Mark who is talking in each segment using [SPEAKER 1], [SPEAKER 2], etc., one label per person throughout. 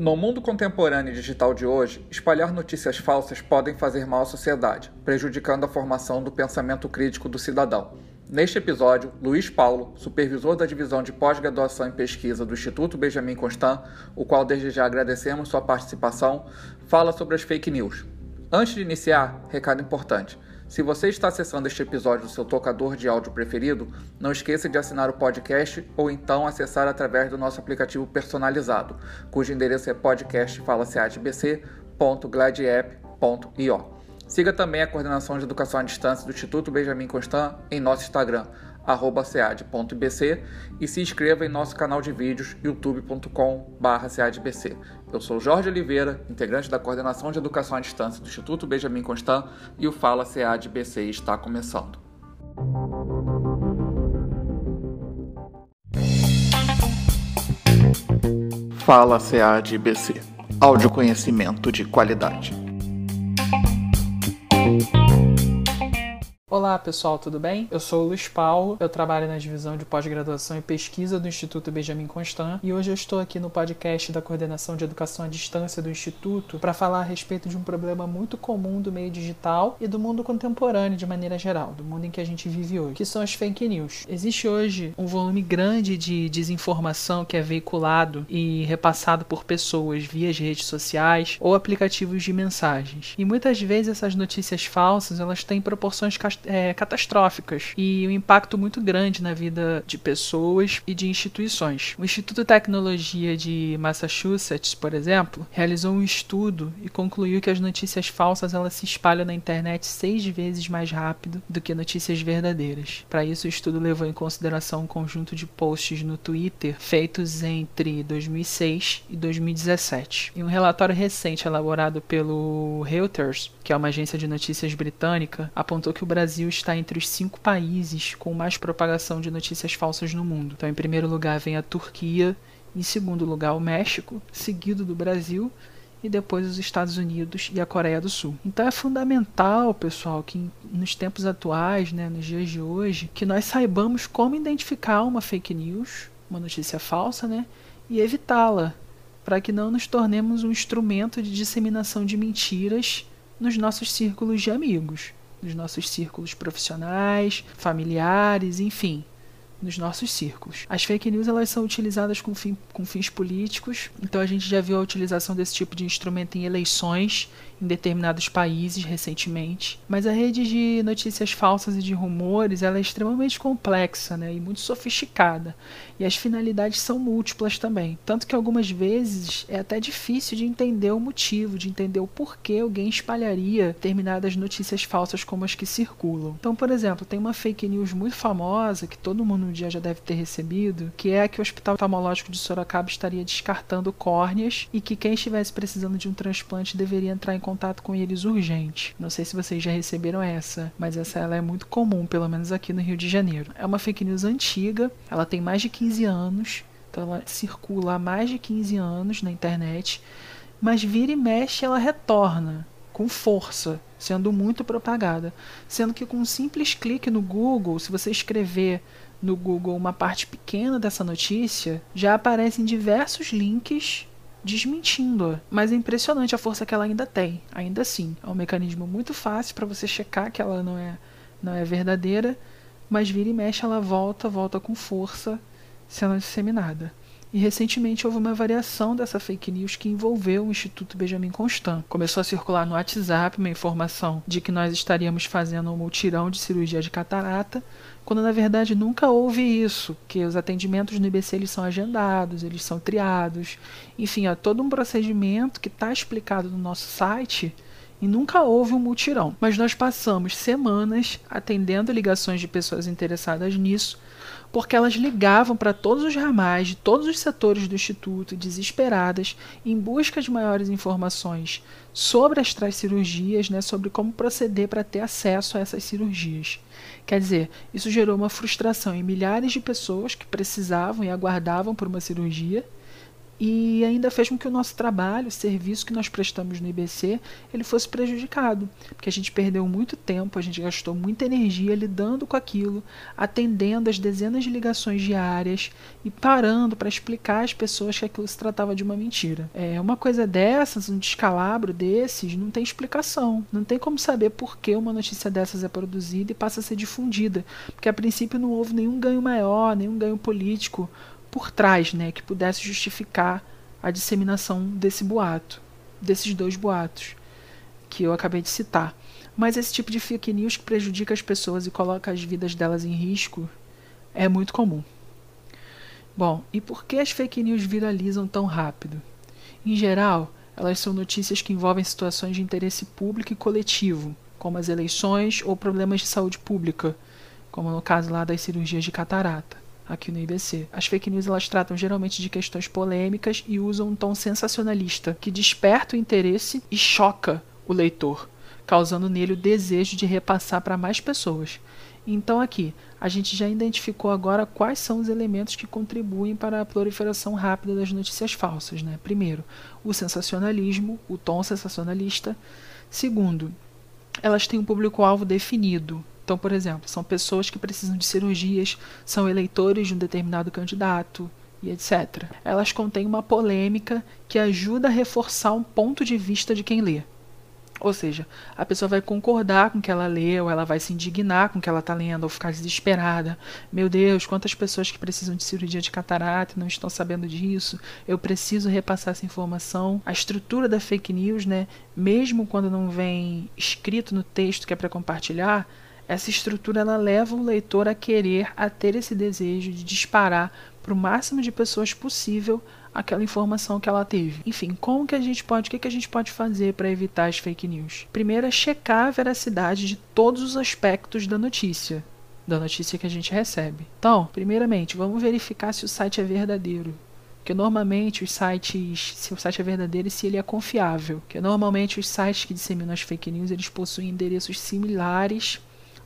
[SPEAKER 1] No mundo contemporâneo e digital de hoje, espalhar notícias falsas podem fazer mal à sociedade, prejudicando a formação do pensamento crítico do cidadão. Neste episódio, Luiz Paulo, supervisor da divisão de pós-graduação em pesquisa do Instituto Benjamin Constant, o qual desde já agradecemos sua participação, fala sobre as fake news. Antes de iniciar, recado importante. Se você está acessando este episódio do seu tocador de áudio preferido, não esqueça de assinar o podcast ou então acessar através do nosso aplicativo personalizado, cujo endereço é podcastfalaseadbc.gladiapp.io. Siga também a coordenação de educação à distância do Instituto Benjamin Constant em nosso Instagram, sead.bc e se inscreva em nosso canal de vídeos youtube.com/seadbc. Eu sou Jorge Oliveira, integrante da coordenação de educação à distância do Instituto Benjamin Constant e o Fala SEAD-BC está começando. Fala SEAD-BC. Áudio conhecimento de qualidade.
[SPEAKER 2] Olá pessoal, tudo bem? Eu sou o Luiz Paulo, eu trabalho na divisão de pós-graduação e pesquisa do Instituto Benjamin Constant e hoje eu estou aqui no podcast da Coordenação de Educação à Distância do Instituto para falar a respeito de um problema muito comum do meio digital e do mundo contemporâneo de maneira geral, do mundo em que a gente vive hoje, que são as fake news. Existe hoje um volume grande de desinformação que é veiculado e repassado por pessoas via redes sociais ou aplicativos de mensagens. E muitas vezes essas notícias falsas, elas têm proporções é, catastróficas e um impacto muito grande na vida de pessoas e de instituições. O Instituto de Tecnologia de Massachusetts, por exemplo, realizou um estudo e concluiu que as notícias falsas elas se espalham na internet seis vezes mais rápido do que notícias verdadeiras. Para isso, o estudo levou em consideração um conjunto de posts no Twitter feitos entre 2006 e 2017. Em um relatório recente elaborado pelo Reuters, que é uma agência de notícias britânica, apontou que o Brasil Brasil está entre os cinco países com mais propagação de notícias falsas no mundo. Então, em primeiro lugar vem a Turquia, em segundo lugar o México, seguido do Brasil e depois os Estados Unidos e a Coreia do Sul. Então é fundamental, pessoal, que nos tempos atuais, né, nos dias de hoje, que nós saibamos como identificar uma fake news, uma notícia falsa, né, e evitá-la, para que não nos tornemos um instrumento de disseminação de mentiras nos nossos círculos de amigos nos nossos círculos profissionais, familiares, enfim, nos nossos círculos. As fake news elas são utilizadas com, fim, com fins políticos, então a gente já viu a utilização desse tipo de instrumento em eleições em determinados países recentemente. Mas a rede de notícias falsas e de rumores ela é extremamente complexa né, e muito sofisticada. E as finalidades são múltiplas também. Tanto que algumas vezes é até difícil de entender o motivo, de entender o porquê alguém espalharia determinadas notícias falsas como as que circulam. Então, por exemplo, tem uma fake news muito famosa que todo mundo um dia já deve ter recebido, que é que o Hospital Oftalmológico de Sorocaba estaria descartando córneas e que quem estivesse precisando de um transplante deveria entrar em contato com eles urgente. Não sei se vocês já receberam essa, mas essa ela é muito comum, pelo menos aqui no Rio de Janeiro. É uma fake news antiga, ela tem mais de 15 anos, então ela circula há mais de 15 anos na internet, mas vira e mexe ela retorna com força, sendo muito propagada. Sendo que com um simples clique no Google, se você escrever no Google uma parte pequena dessa notícia, já aparecem diversos links desmentindo-a. Mas é impressionante a força que ela ainda tem. Ainda assim, é um mecanismo muito fácil para você checar que ela não é, não é verdadeira, mas vira e mexe ela volta, volta com força sendo disseminada. E recentemente houve uma variação dessa fake news que envolveu o Instituto Benjamin Constant. Começou a circular no WhatsApp uma informação de que nós estaríamos fazendo um multirão de cirurgia de catarata, quando na verdade nunca houve isso, que os atendimentos no IBC eles são agendados, eles são triados, enfim, há todo um procedimento que está explicado no nosso site e nunca houve um mutirão. Mas nós passamos semanas atendendo ligações de pessoas interessadas nisso porque elas ligavam para todos os ramais de todos os setores do Instituto, desesperadas, em busca de maiores informações sobre as tais cirurgias, né, sobre como proceder para ter acesso a essas cirurgias. Quer dizer, isso gerou uma frustração em milhares de pessoas que precisavam e aguardavam por uma cirurgia, e ainda fez com que o nosso trabalho, o serviço que nós prestamos no IBC, ele fosse prejudicado, porque a gente perdeu muito tempo, a gente gastou muita energia lidando com aquilo, atendendo as dezenas de ligações diárias e parando para explicar às pessoas que aquilo se tratava de uma mentira. É uma coisa dessas, um descalabro desses, não tem explicação, não tem como saber por que uma notícia dessas é produzida e passa a ser difundida, porque a princípio não houve nenhum ganho maior, nenhum ganho político por trás, né, que pudesse justificar a disseminação desse boato, desses dois boatos que eu acabei de citar. Mas esse tipo de fake news que prejudica as pessoas e coloca as vidas delas em risco é muito comum. Bom, e por que as fake news viralizam tão rápido? Em geral, elas são notícias que envolvem situações de interesse público e coletivo, como as eleições ou problemas de saúde pública, como no caso lá das cirurgias de catarata aqui no IBC. As fake news elas tratam geralmente de questões polêmicas e usam um tom sensacionalista que desperta o interesse e choca o leitor, causando nele o desejo de repassar para mais pessoas. Então aqui, a gente já identificou agora quais são os elementos que contribuem para a proliferação rápida das notícias falsas, né? Primeiro, o sensacionalismo, o tom sensacionalista. Segundo, elas têm um público-alvo definido, então, por exemplo, são pessoas que precisam de cirurgias, são eleitores de um determinado candidato e etc. Elas contêm uma polêmica que ajuda a reforçar um ponto de vista de quem lê. Ou seja, a pessoa vai concordar com o que ela lê, ou ela vai se indignar com o que ela está lendo, ou ficar desesperada. Meu Deus, quantas pessoas que precisam de cirurgia de catarata não estão sabendo disso? Eu preciso repassar essa informação. A estrutura da fake news, né, mesmo quando não vem escrito no texto que é para compartilhar, essa estrutura ela leva o leitor a querer, a ter esse desejo de disparar para o máximo de pessoas possível aquela informação que ela teve. Enfim, como que a gente pode, o que, que a gente pode fazer para evitar as fake news? Primeiro é checar a veracidade de todos os aspectos da notícia, da notícia que a gente recebe. Então, primeiramente, vamos verificar se o site é verdadeiro. Porque normalmente os sites, se o site é verdadeiro e se ele é confiável. Porque normalmente os sites que disseminam as fake news, eles possuem endereços similares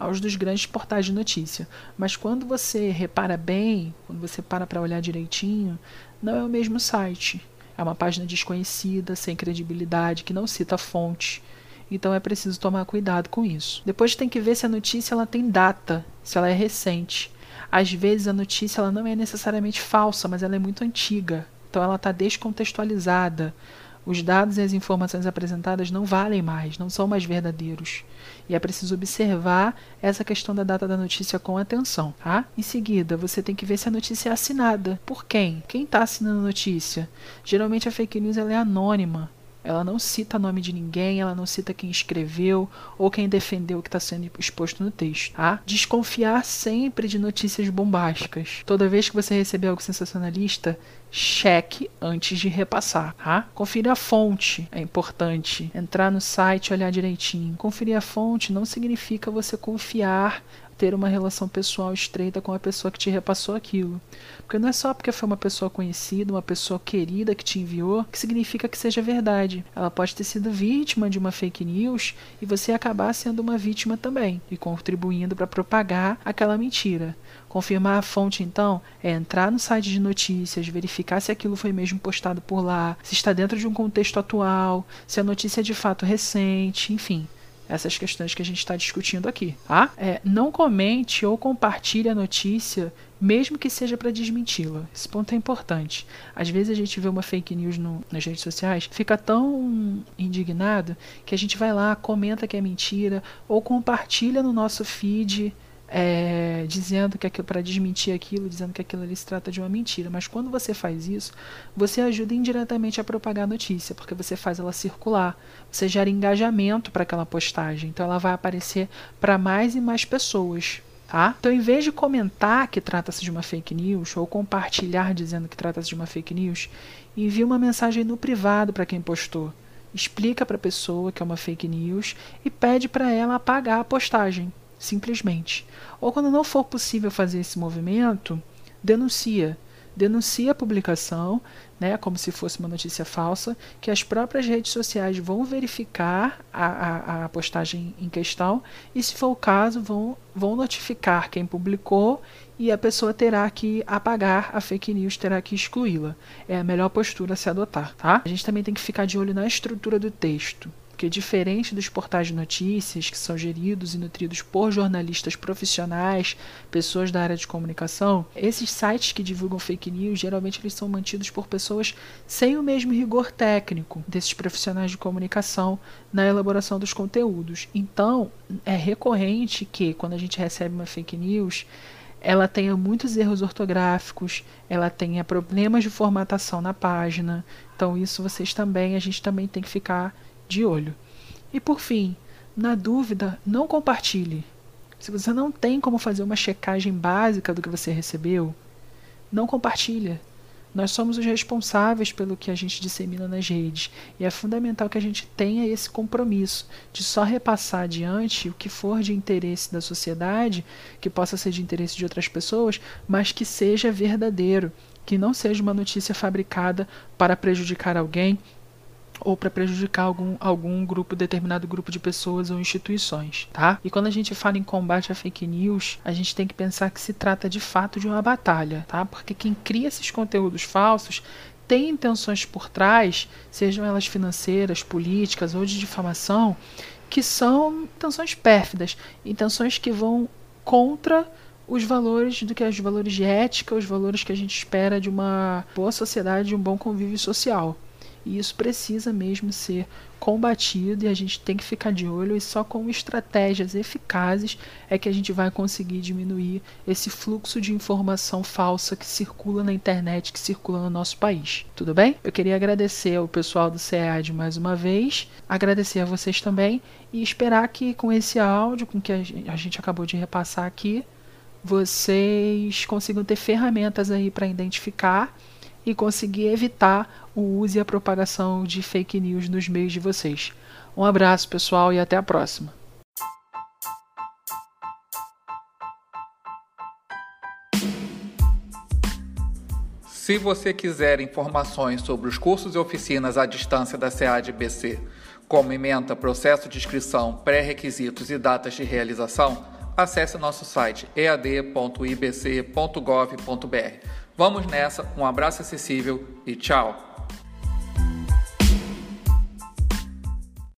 [SPEAKER 2] aos dos grandes portais de notícia. Mas quando você repara bem, quando você para para olhar direitinho, não é o mesmo site. É uma página desconhecida, sem credibilidade, que não cita fonte. Então é preciso tomar cuidado com isso. Depois tem que ver se a notícia ela tem data, se ela é recente. Às vezes a notícia ela não é necessariamente falsa, mas ela é muito antiga. Então ela está descontextualizada. Os dados e as informações apresentadas não valem mais, não são mais verdadeiros. E é preciso observar essa questão da data da notícia com atenção. Tá? Em seguida, você tem que ver se a notícia é assinada. Por quem? Quem está assinando a notícia? Geralmente a fake news ela é anônima. Ela não cita nome de ninguém, ela não cita quem escreveu ou quem defendeu o que está sendo exposto no texto. Tá? Desconfiar sempre de notícias bombásticas. Toda vez que você receber algo sensacionalista, cheque antes de repassar. Tá? Conferir a fonte é importante. Entrar no site olhar direitinho. Conferir a fonte não significa você confiar ter uma relação pessoal estreita com a pessoa que te repassou aquilo. Porque não é só porque foi uma pessoa conhecida, uma pessoa querida que te enviou, que significa que seja verdade. Ela pode ter sido vítima de uma fake news e você acabar sendo uma vítima também e contribuindo para propagar aquela mentira. Confirmar a fonte, então, é entrar no site de notícias, verificar se aquilo foi mesmo postado por lá, se está dentro de um contexto atual, se a notícia é de fato recente, enfim essas questões que a gente está discutindo aqui, tá? É, não comente ou compartilhe a notícia, mesmo que seja para desmenti-la. Esse ponto é importante. Às vezes a gente vê uma fake news no, nas redes sociais, fica tão indignado que a gente vai lá, comenta que é mentira ou compartilha no nosso feed é, dizendo que aquilo para desmentir aquilo, dizendo que aquilo ali se trata de uma mentira. Mas quando você faz isso, você ajuda indiretamente a propagar a notícia, porque você faz ela circular, você gera engajamento para aquela postagem, então ela vai aparecer para mais e mais pessoas. Tá? Então, em vez de comentar que trata-se de uma fake news ou compartilhar dizendo que trata-se de uma fake news, envie uma mensagem no privado para quem postou. Explica para a pessoa que é uma fake news e pede para ela apagar a postagem simplesmente. Ou quando não for possível fazer esse movimento, denuncia. denuncia a publicação, né, como se fosse uma notícia falsa, que as próprias redes sociais vão verificar a, a, a, postagem em questão e, se for o caso, vão, vão notificar quem publicou e a pessoa terá que apagar a fake news, terá que excluí-la. É a melhor postura a se adotar, tá? A gente também tem que ficar de olho na estrutura do texto porque diferente dos portais de notícias, que são geridos e nutridos por jornalistas profissionais, pessoas da área de comunicação, esses sites que divulgam fake news, geralmente eles são mantidos por pessoas sem o mesmo rigor técnico desses profissionais de comunicação na elaboração dos conteúdos. Então, é recorrente que quando a gente recebe uma fake news, ela tenha muitos erros ortográficos, ela tenha problemas de formatação na página. Então isso vocês também, a gente também tem que ficar de olho. E por fim, na dúvida, não compartilhe. Se você não tem como fazer uma checagem básica do que você recebeu, não compartilha. Nós somos os responsáveis pelo que a gente dissemina nas redes e é fundamental que a gente tenha esse compromisso de só repassar adiante o que for de interesse da sociedade, que possa ser de interesse de outras pessoas, mas que seja verdadeiro, que não seja uma notícia fabricada para prejudicar alguém ou para prejudicar algum, algum grupo, determinado grupo de pessoas ou instituições, tá? E quando a gente fala em combate à fake news, a gente tem que pensar que se trata de fato de uma batalha, tá? Porque quem cria esses conteúdos falsos tem intenções por trás, sejam elas financeiras, políticas ou de difamação, que são intenções pérfidas, intenções que vão contra os valores do que os valores de ética, os valores que a gente espera de uma boa sociedade, de um bom convívio social. E isso precisa mesmo ser combatido e a gente tem que ficar de olho e só com estratégias eficazes é que a gente vai conseguir diminuir esse fluxo de informação falsa que circula na internet, que circula no nosso país. Tudo bem? Eu queria agradecer ao pessoal do CEAD mais uma vez, agradecer a vocês também e esperar que com esse áudio, com que a gente acabou de repassar aqui, vocês consigam ter ferramentas aí para identificar e conseguir evitar o uso e a propagação de fake news nos meios de vocês. Um abraço, pessoal, e até a próxima.
[SPEAKER 1] Se você quiser informações sobre os cursos e oficinas à distância da SEAD-BC, como ementa, processo de inscrição, pré-requisitos e datas de realização, acesse nosso site ead.ibc.gov.br. Vamos nessa, um abraço acessível e tchau!